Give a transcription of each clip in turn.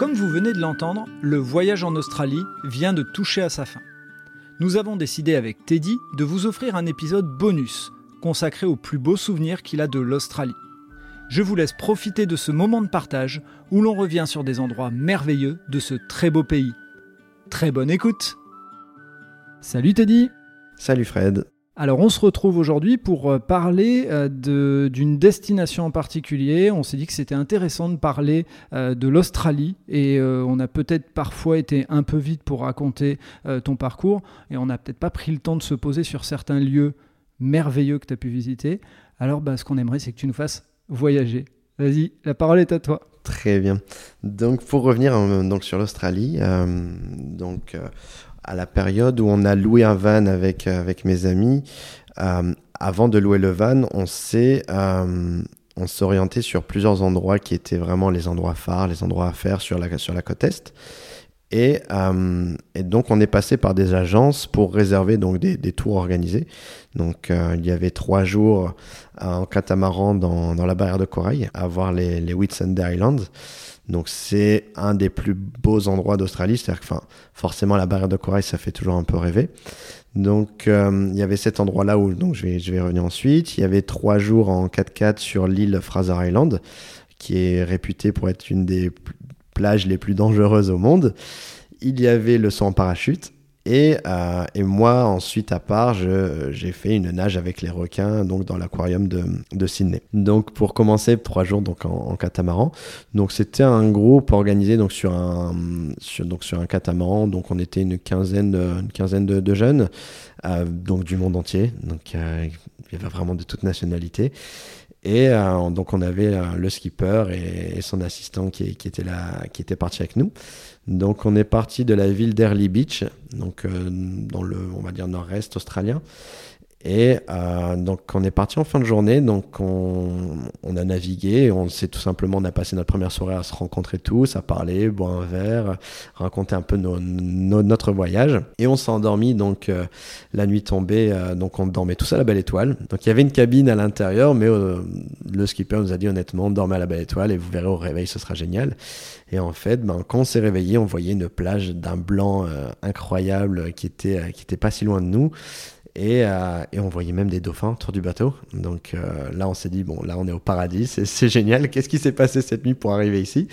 Comme vous venez de l'entendre, le voyage en Australie vient de toucher à sa fin. Nous avons décidé avec Teddy de vous offrir un épisode bonus consacré aux plus beaux souvenirs qu'il a de l'Australie. Je vous laisse profiter de ce moment de partage où l'on revient sur des endroits merveilleux de ce très beau pays. Très bonne écoute Salut Teddy Salut Fred alors on se retrouve aujourd'hui pour euh, parler euh, d'une destination en particulier. On s'est dit que c'était intéressant de parler euh, de l'Australie et on a peut-être parfois été un peu vite pour raconter ton parcours et on n'a peut-être pas pris le temps de se poser sur certains lieux merveilleux que tu as pu visiter. Alors bah, ce qu'on aimerait c'est que tu nous fasses voyager. Vas-y, la parole est à toi. Très bien. Donc pour revenir sur l'Australie, donc à la période où on a loué un van avec, euh, mes amis, euh, avant de louer le van, on s'est euh, s'orientait sur plusieurs endroits qui étaient vraiment les endroits phares, les endroits à faire sur la côte Est. Et, et, donc, on est passé par des agences pour réserver donc, des, des tours organisés. Donc, il y avait trois jours en catamaran dans, dans, la barrière de corail à voir les, les Whitsunday Islands. Donc c'est un des plus beaux endroits d'Australie, c'est-à-dire que forcément la barrière de corail ça fait toujours un peu rêver. Donc euh, il y avait cet endroit-là où donc je vais, je vais revenir ensuite. Il y avait trois jours en 4x4 sur l'île Fraser Island, qui est réputée pour être une des plages les plus dangereuses au monde. Il y avait le saut en parachute et, euh, et, moi, ensuite, à part, j'ai fait une nage avec les requins donc dans l'aquarium de, de, Sydney. Donc, pour commencer, trois jours donc en, catamaran. Donc, c'était un groupe organisé donc sur un sur, donc sur un catamaran. Donc, on était une quinzaine une quinzaine de, jeunes, euh, donc du monde entier. Donc, euh, il y avait vraiment de toutes nationalités. Et euh, donc on avait euh, le skipper et, son assistant qui, qui, était là, qui était parti avec nous. Donc on est parti de la ville d'Early Beach, donc euh, dans le on va dire nord-est australien. Et euh, donc on est parti en fin de journée, donc on, on a navigué, on s'est tout simplement, on a passé notre première soirée à se rencontrer tous, à parler, boire un verre, raconter un peu notre voyage. Et on s'est endormi donc euh, la nuit tombée, euh, donc on dormait tous à la Belle Étoile. Donc il y avait une cabine à l'intérieur, mais euh, le skipper nous a dit honnêtement, dormez à la Belle Étoile et vous verrez au réveil, ce sera génial. Et en fait, ben, quand on s'est réveillé, on voyait une plage d'un blanc incroyable qui était qui était pas si loin de nous. Et, euh, et, on voyait même des dauphins autour du bateau. Donc euh, là, on s'est dit, bon, là, on est au paradis, c'est génial. Qu'est-ce qui s'est passé cette nuit pour arriver ici?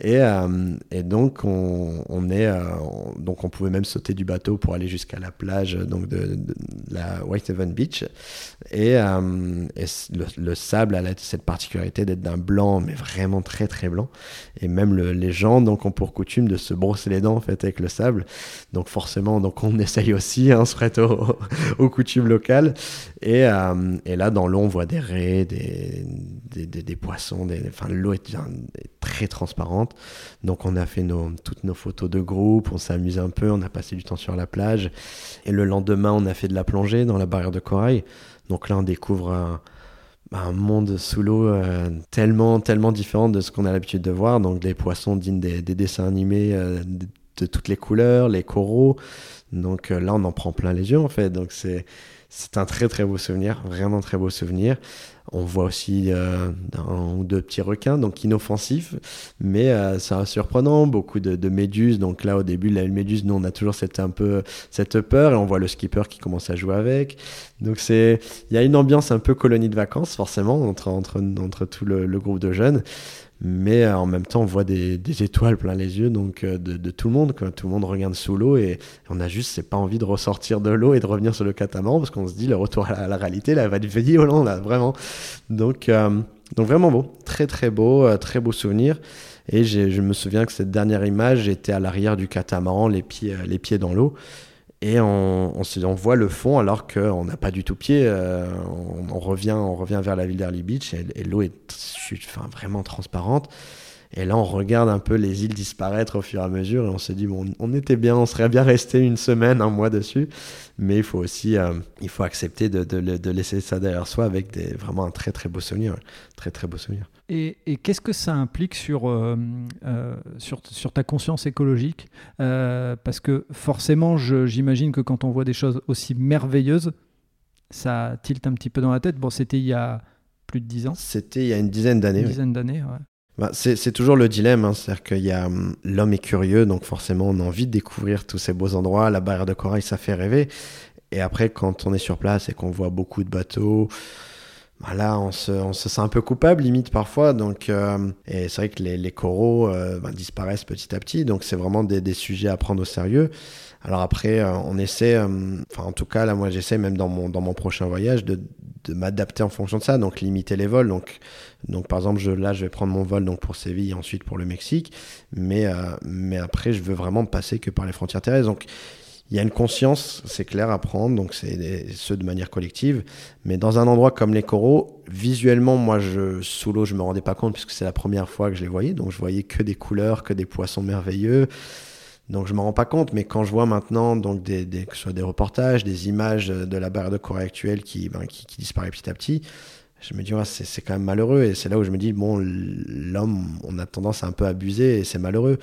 Et, euh, et, donc on, on est euh, donc on pouvait même sauter du bateau pour aller jusqu'à la plage donc de, la Whitehaven Beach. Et, euh, le, le, sable a cette particularité d'être d'un blanc mais vraiment très très blanc. Et même le, les gens donc ont pour coutume de se brosser les dents en fait avec le sable. Donc forcément donc on essaye aussi hein, on se prête aux, coutumes locales. Et, là dans l'eau on voit des raies des, des, poissons l'eau est, est très transparente donc on a fait toutes nos photos de groupe, on s'est amusé un peu, on a passé du temps sur la plage. Et le lendemain, on a fait de la plongée dans la barrière de corail. Donc là, on découvre un, monde sous l'eau euh, tellement, tellement différent de ce qu'on a l'habitude de voir. Donc des poissons dignes des, des dessins animés euh, de, de, toutes les couleurs, les coraux. Donc euh, là, on en prend plein les yeux en fait. Donc c'est c'est un très très beau souvenir, vraiment très beau souvenir. On voit aussi euh, un ou deux petits requins, donc inoffensifs, mais euh, c'est surprenant. Beaucoup de, méduses. Donc là, au début, la méduse, nous, on a toujours cette un peu cette peur, et on voit le skipper qui commence à jouer avec. Donc il y a une ambiance un peu colonie de vacances, forcément, entre entre entre tout le groupe de jeunes mais euh, en même temps on voit des, des, étoiles plein les yeux donc euh, de, de, tout le monde quoi. tout le monde regarde sous l'eau et on a juste c'est pas envie de ressortir de l'eau et de revenir sur le catamaran parce qu'on se dit le retour à la, à la réalité là va devenir Hollande là vraiment. Donc euh, donc vraiment beau. Très très beau euh, très beau souvenir. Et je me souviens que cette dernière image j'étais à l'arrière du catamaran les pieds les pieds dans l'eau et on, on, se, voit le fond alors qu'on n'a pas du tout pied. Euh, on, revient, on revient vers la ville d'Early Beach et, et l'eau est enfin, vraiment transparente. Et là, on regarde un peu les îles disparaître au fur et à mesure et on se dit, bon, on était bien, on serait bien resté une semaine, un mois dessus. Mais il faut aussi, euh, il faut accepter de, de, de, laisser ça derrière soi avec des, vraiment un très très beau souvenir. Très très beau souvenir. Et, et qu'est-ce que ça implique sur, euh, euh, sur, sur, ta conscience écologique? Parce que forcément, j'imagine que quand on voit des choses aussi merveilleuses, ça tilte un petit peu dans la tête. Bon, c'était il y a plus de dix ans. C'était il y a une dizaine d'années. Une dizaine d'années, ouais. Bah, c'est toujours le dilemme, hein. c'est-à-dire qu'il hum, l'homme est curieux, donc forcément on a envie de découvrir tous ces beaux endroits. La barrière de corail, ça fait rêver. Et après, quand on est sur place et qu'on voit beaucoup de bateaux, là, on se, sent un peu coupable, limite parfois. Donc, euh, et c'est vrai que les, coraux euh, bah, disparaissent petit à petit. Donc, c'est vraiment des, sujets à prendre au sérieux. Alors après, euh, on essaie, enfin en tout cas là, moi j'essaie même dans mon, dans mon prochain voyage de, de m'adapter en fonction de ça, donc limiter les vols. Donc, donc par exemple, là je vais prendre mon vol donc pour Séville et ensuite pour le Mexique, mais, mais après je veux vraiment passer que par les frontières terrestres. Donc il y a une conscience, c'est clair, à prendre, donc c'est ceux de manière collective. Mais dans un endroit comme les coraux, visuellement, moi, je, sous l'eau, je me rendais pas compte puisque c'est la première fois que je les voyais. Donc, je voyais que des couleurs, que des poissons merveilleux. Donc, je me rends pas compte. Mais quand je vois maintenant, donc, des, que ce soit des reportages, des images de la barrière de corail actuelle qui, ben, disparaît petit à petit, je me dis, ouais, c'est quand même malheureux. Et c'est là où je me dis, bon, l'homme, on a tendance à un peu abuser et c'est malheureux.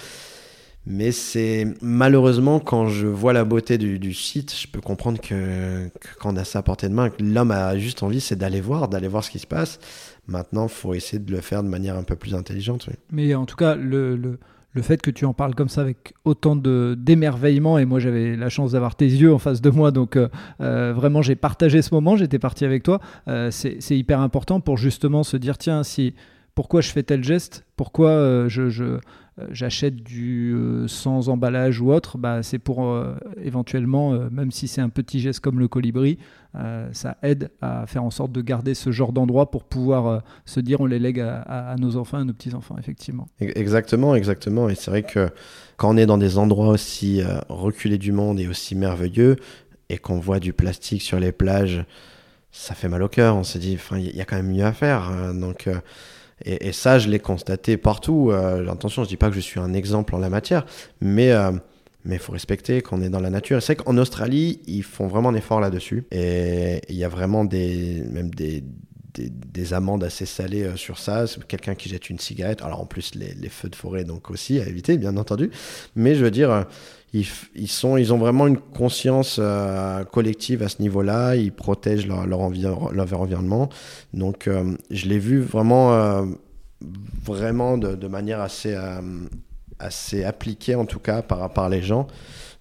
Mais c'est malheureusement quand je vois la beauté du, site, je peux comprendre que, quand on a ça à portée de main, l'homme a juste envie, c'est d'aller voir, d'aller voir ce qui se passe. Maintenant, il faut essayer de le faire de manière un peu plus intelligente. Mais en tout cas, le, fait que tu en parles comme ça avec autant d'émerveillement, et moi j'avais la chance d'avoir tes yeux en face de moi, donc euh, euh, vraiment j'ai partagé ce moment, j'étais parti avec toi, euh, c'est hyper important pour justement se dire, tiens, si pourquoi je fais tel geste, pourquoi je, je j'achète du euh, sans emballage ou autre, bah, c'est pour euh, éventuellement, euh, même si c'est un petit geste comme le colibri, euh, ça aide à faire en sorte de garder ce genre d'endroit pour pouvoir euh, se dire on les lègue à, nos enfants, à nos petits-enfants, effectivement. Exactement, exactement. Et c'est vrai que quand on est dans des endroits aussi euh, reculés du monde et aussi merveilleux, et qu'on voit du plastique sur les plages, ça fait mal au cœur. On se dit, il y a quand même mieux à faire. Hein. Donc, et, ça, je l'ai constaté partout. Euh, attention, je dis pas que je suis un exemple en la matière, mais euh, il faut respecter qu'on est dans la nature. C'est qu'en Australie, ils font vraiment un effort là-dessus. Et il y a vraiment des, même des, des, des, amendes assez salées euh, sur ça. Quelqu'un qui jette une cigarette. Alors en plus, les, feux de forêt, donc aussi à éviter, bien entendu. Mais je veux dire, ils, sont, ils ont vraiment une conscience euh, collective à ce niveau-là. Ils protègent leur, leur, envi leur environnement. Donc euh, je l'ai vu vraiment, euh, vraiment de, manière assez, assez appliquée, en tout cas, par les gens.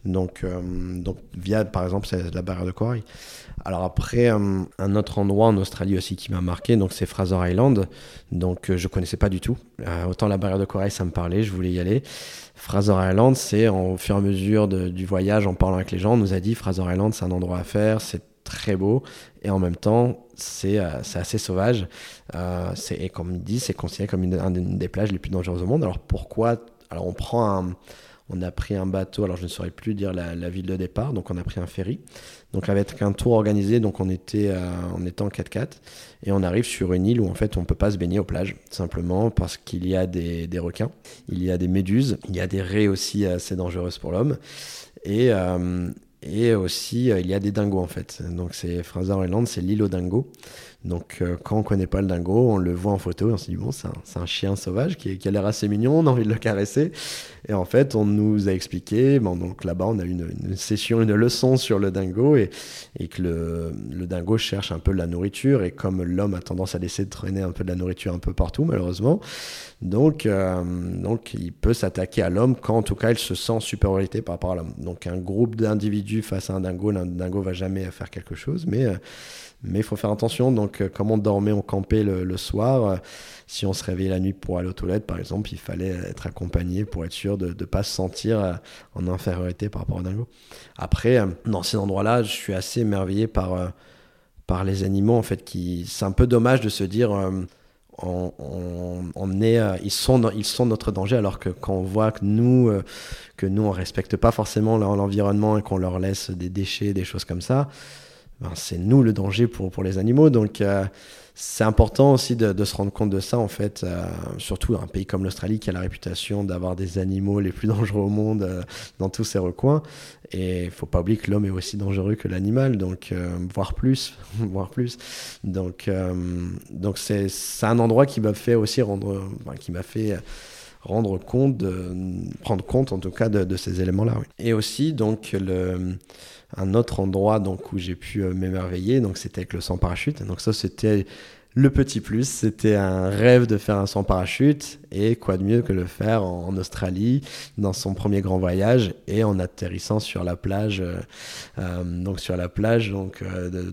Donc, euh, donc via, par exemple, la barrière de corail. Alors après, euh, un autre endroit en Australie aussi qui m'a marqué, donc c'est Fraser Island. Donc euh, je connaissais pas du tout. Autant la barrière de corail, ça me parlait, je voulais y aller. Fraser Island, c'est au fur et à mesure du voyage, en parlant avec les gens, on nous a dit Fraser Island, c'est un endroit à faire, c'est très beau et en même temps c'est euh, assez sauvage. Euh, et comme il dit, c'est considéré comme une, une des plages les plus dangereuses au monde. Alors pourquoi Alors on prend un on a pris un bateau, alors je ne saurais plus dire la, ville de départ, donc on a pris un ferry. Donc avec un tour organisé, donc on était, euh, en 4x4 et on arrive sur une île où en fait on peut pas se baigner aux plages, simplement parce qu'il y a des, des, requins, il y a des méduses, il y a des raies aussi assez dangereuses pour l'homme et, euh, et aussi euh, il y a des dingos en fait. Donc c'est Fraser Island, c'est l'île aux dingos. Donc, euh, quand on connaît pas le dingo, on le voit en photo et on se dit, bon, c'est un, chien sauvage qui, a l'air assez mignon, on a envie de le caresser. Et en fait, on nous a expliqué, bon, donc là-bas, on a eu une, session, une leçon sur le dingo et, que le, le, dingo cherche un peu de la nourriture. Et comme l'homme a tendance à laisser traîner un peu de la nourriture un peu partout, malheureusement, donc, euh, donc il peut s'attaquer à l'homme quand, en tout cas, il se sent en supériorité par rapport à l'homme. Donc, un groupe d'individus face à un dingo, un dingo va jamais faire quelque chose, mais. Euh, mais il faut faire attention. Donc, euh, comme on dormait, on campait le, soir, euh, si on se réveillait la nuit pour aller aux toilettes, par exemple, il fallait être accompagné pour être sûr de ne pas se sentir en infériorité par rapport au dingo. Après, dans ces endroits-là, je suis assez émerveillé par, par les animaux, en fait, qui... C'est un peu dommage de se dire... On, est, euh, ils sont, ils sont notre danger, alors que quand on voit que nous, euh, que nous, on respecte pas forcément l'environnement et qu'on leur laisse des déchets, des choses comme ça, ben, c'est nous le danger pour, pour les animaux. Donc, euh, c'est important aussi de, se rendre compte de ça, en fait, euh, surtout un pays comme l'Australie qui a la réputation d'avoir des animaux les plus dangereux au monde euh, dans tous ses recoins. Et il faut pas oublier que l'homme est aussi dangereux que l'animal, donc euh, voire plus, voire plus. Donc, donc c'est un endroit qui m'a fait aussi rendre, qui m'a fait rendre compte, de, prendre compte en tout cas de, ces éléments-là. Et aussi donc le un autre endroit donc où j'ai pu euh, m'émerveiller donc c'était avec le sans parachute donc ça c'était le petit plus, c'était un rêve de faire un en parachute. Et quoi de mieux que le faire en, Australie, dans son premier grand voyage, et en atterrissant sur la plage. Euh, euh, donc sur la plage, donc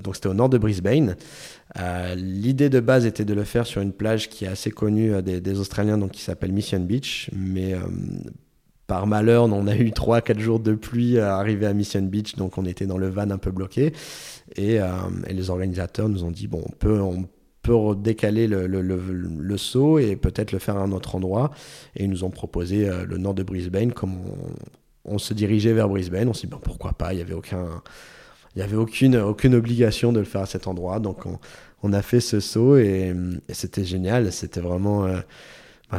donc c'était au nord de Brisbane. L'idée de base était de le faire sur une plage qui est assez connue des, Australiens, donc qui s'appelle Mission Beach, mais par malheur, on a eu 3-4 jours de pluie à arriver à Mission Beach, donc on était dans le van un peu bloqué. Et, et les organisateurs nous ont dit, bon, on peut, on décaler le, saut et peut-être le faire à un autre endroit. Et ils nous ont proposé euh, le nord de Brisbane, comme on, se dirigeait vers Brisbane, on s'est dit pourquoi pas, il n'y avait, aucun, il avait aucune, obligation de le faire à cet endroit. Donc on, a fait ce saut et, c'était génial, c'était vraiment... Euh,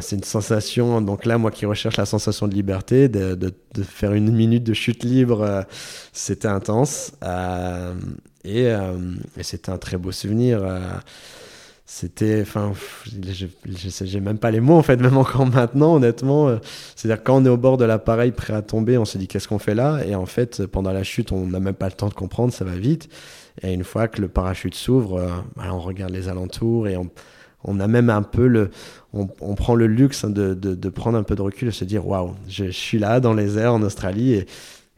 c'est une sensation, donc là, moi qui recherche la sensation de liberté, de, faire une minute de chute libre, euh, c'était intense. et, et c'était un très beau souvenir. C'était enfin j'ai même pas les mots en fait même encore maintenant honnêtement. Euh, c'est à dire quand on est au bord de l'appareil prêt à tomber on se dit qu'est-ce qu'on fait là? Et en fait pendant la chute on n'a même pas le temps de comprendre ça va vite. Et une fois que le parachute s'ouvre euh, bah, on regarde les alentours et on, on a même un peu le on, prend le luxe de, de, de, prendre un peu de recul et se dire waouh je, suis là dans les airs en Australie et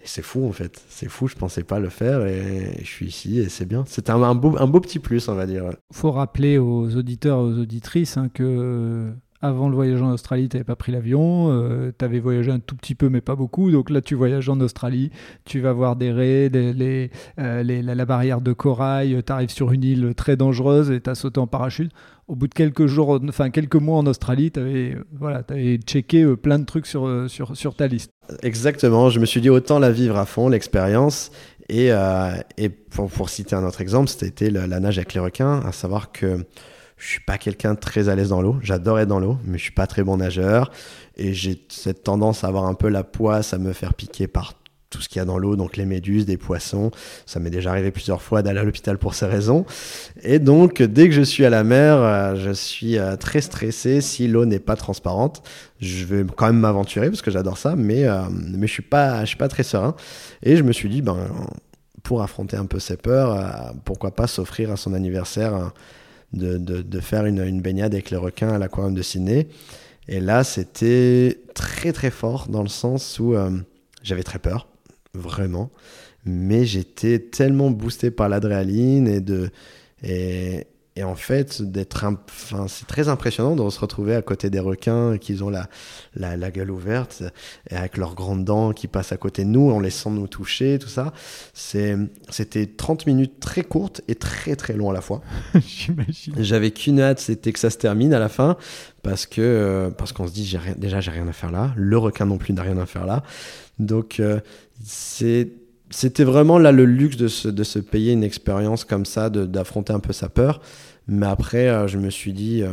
c'est fou en fait, c'est fou, je pensais pas le faire et je suis ici et c'est bien. C'est un, beau, un beau petit plus, on va dire. Faut rappeler aux auditeurs aux auditrices hein, que euh, avant le voyage en Australie, tu n'avais pas pris l'avion, euh, tu avais voyagé un tout petit peu, mais pas beaucoup. Donc là, tu voyages en Australie, tu vas voir des raies, les, euh, la, barrière de corail, tu arrives sur une île très dangereuse et tu as sauté en parachute. Au bout de quelques jours, enfin quelques mois en Australie, tu avais, voilà, avais checké plein de trucs sur, sur, sur ta liste. Exactement, je me suis dit autant la vivre à fond, l'expérience. Et, euh, et pour, pour, citer un autre exemple, c'était la, la, nage avec les requins, à savoir que je suis pas quelqu'un très à l'aise dans l'eau. J'adore être dans l'eau, mais je suis pas très bon nageur. Et j'ai cette tendance à avoir un peu la poisse, à me faire piquer par tout ce qu'il y a dans l'eau, donc les méduses, des poissons. Ça m'est déjà arrivé plusieurs fois d'aller à l'hôpital pour ces raisons. Et donc, dès que je suis à la mer, euh, je suis euh, très stressé si l'eau n'est pas transparente. Je vais quand même m'aventurer parce que j'adore ça, mais, euh, mais je suis pas, je suis pas très serein. Et je me suis dit, ben, pour affronter un peu ces peurs, pourquoi pas s'offrir à son anniversaire de, faire une, baignade avec les requins à l'aquarium de Sydney. Et là, c'était très très fort dans le sens où j'avais très peur vraiment. Mais j'étais tellement boosté par l'adrénaline et de. Et, et en fait, d'être, enfin, c'est très impressionnant de se retrouver à côté des requins qui ont la, la, la, gueule ouverte et avec leurs grandes dents qui passent à côté de nous en laissant nous toucher, tout ça. C'est, c'était 30 minutes très courtes et très très longs à la fois. J'imagine. J'avais qu'une hâte, c'était que ça se termine à la fin parce que, euh, parce qu'on se dit, j'ai rien, déjà, j'ai rien à faire là. Le requin non plus n'a rien à faire là. Donc, euh, c'est c'était vraiment là le luxe de se, de se payer une expérience comme ça, d'affronter un peu sa peur. Mais après, euh, je me suis dit, euh,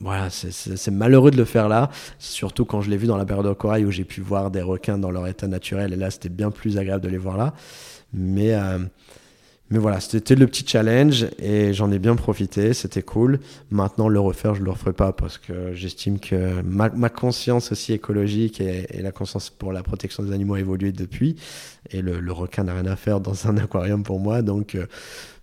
voilà, c'est malheureux de le faire là, surtout quand je l'ai vu dans la période de corail où j'ai pu voir des requins dans leur état naturel. Et là, c'était bien plus agréable de les voir là. Mais, euh, mais voilà, c'était le petit challenge et j'en ai bien profité, c'était cool. Maintenant, le refaire, je ne le referai pas parce que j'estime que ma, conscience aussi écologique et, la conscience pour la protection des animaux a évolué depuis. Et le, requin n'a rien à faire dans un aquarium pour moi. Donc euh,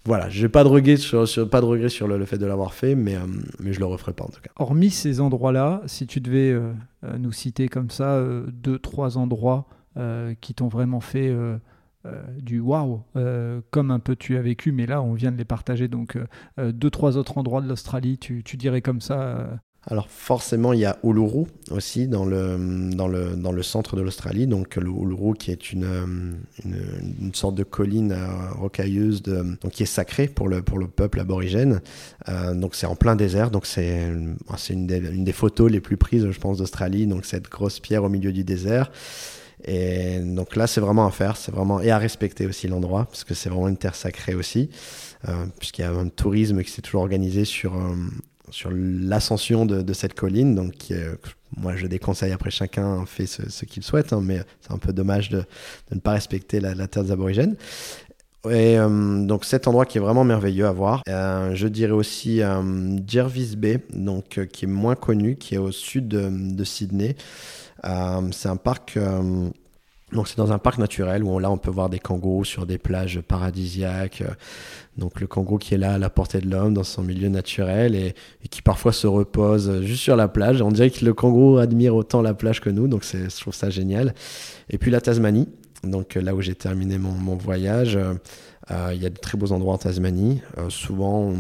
voilà, je n'ai pas de regret sur, pas de regret sur le, fait de l'avoir fait, mais, euh, mais je le referai pas en tout cas. Hormis ces endroits-là, si tu devais euh, nous citer comme ça deux, trois endroits qui t'ont vraiment fait euh, du waouh, euh, comme un peu tu as vécu, mais là on vient de les partager. Donc euh, deux, trois autres endroits de l'Australie, tu, dirais comme ça alors forcément, il y a Uluru aussi dans le, dans le, dans le centre de l'Australie. Donc le Uluru qui est une, une, sorte de colline rocailleuse de, donc, qui est sacrée pour le, pour le peuple aborigène. donc c'est en plein désert. Donc c'est une, des, une des photos les plus prises, je pense, d'Australie. Donc cette grosse pierre au milieu du désert. Et donc là, c'est vraiment à faire, c'est vraiment et à respecter aussi l'endroit parce que c'est vraiment une terre sacrée aussi, euh, puisqu'il y a un tourisme qui s'est toujours organisé sur euh, sur l'ascension de, cette colline. Donc euh, moi, je déconseille après chacun fait ce, qu'il souhaite, hein, mais c'est un peu dommage de, ne pas respecter la, terre des aborigènes. Et donc cet endroit qui est vraiment merveilleux à voir. je dirais aussi Jervis Bay, donc qui est moins connu, qui est au sud de Sydney. Euh, c'est un parc euh, Donc c'est dans un parc naturel où là on peut voir des kangourous sur des plages paradisiaques. Donc le kangourou qui est là à la portée de l'homme dans son milieu naturel et, qui parfois se repose juste sur la plage. On dirait que le kangourou admire autant la plage que nous, donc je trouve ça génial. Et puis la Tasmanie, donc là où j'ai terminé mon, voyage. Euh, il y a de très beaux endroits en Tasmanie. Euh, souvent,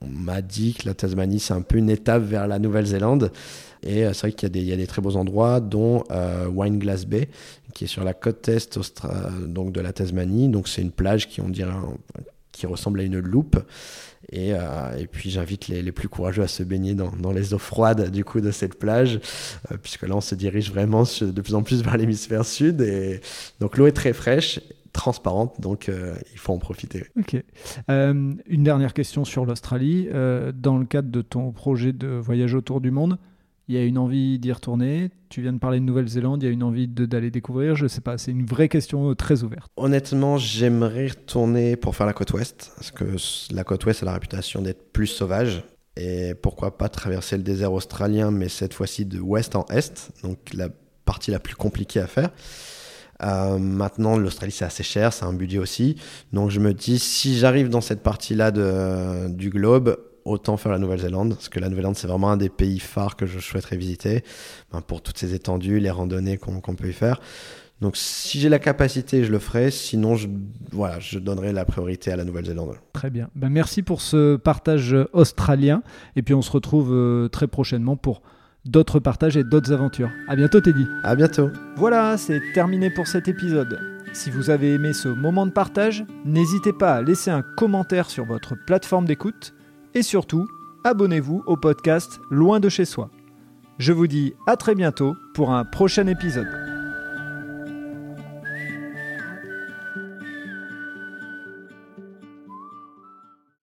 on, m'a dit que la Tasmanie, c'est un peu une étape vers la Nouvelle-Zélande. Et euh, c'est vrai qu'il y, a des très beaux endroits, dont Wineglass Bay, qui est sur la côte est de la Tasmanie. Donc c'est une plage qui, on dirait, qui ressemble à une loupe. Et, et puis j'invite les, plus courageux à se baigner dans, dans, les eaux froides du coup de cette plage, puisque là on se dirige vraiment de plus en plus vers l'hémisphère sud. Et donc l'eau est très fraîche transparente, donc euh, il faut en profiter. Ok. Euh, une dernière question sur l'Australie. Euh, dans le cadre de ton projet de voyage autour du monde, il y a une envie d'y retourner. Tu viens de parler de Nouvelle-Zélande, il y a une envie d'aller découvrir. Je ne sais pas, c'est une vraie question très ouverte. Honnêtement, j'aimerais retourner pour faire la côte ouest, parce que la côte ouest a la réputation d'être plus sauvage. Et pourquoi pas traverser le désert australien, mais cette fois-ci de ouest en est, donc la partie la plus compliquée à faire. Euh, maintenant, l'Australie, c'est assez cher, c'est un budget aussi. Donc, je me dis, si j'arrive dans cette partie-là du globe, autant faire la Nouvelle-Zélande, parce que la Nouvelle-Zélande, c'est vraiment un des pays phares que je souhaiterais visiter, ben, pour toutes ces étendues, les randonnées qu'on peut y faire. Donc, si j'ai la capacité, je le ferai. Sinon, je, voilà, je donnerai la priorité à la Nouvelle-Zélande. Très bien. Ben, merci pour ce partage australien. Et puis, on se retrouve euh, très prochainement pour d'autres partages et d'autres aventures. À bientôt Teddy. À bientôt. Voilà, c'est terminé pour cet épisode. Si vous avez aimé ce moment de partage, n'hésitez pas à laisser un commentaire sur votre plateforme d'écoute et surtout, abonnez-vous au podcast Loin de chez soi. Je vous dis à très bientôt pour un prochain épisode.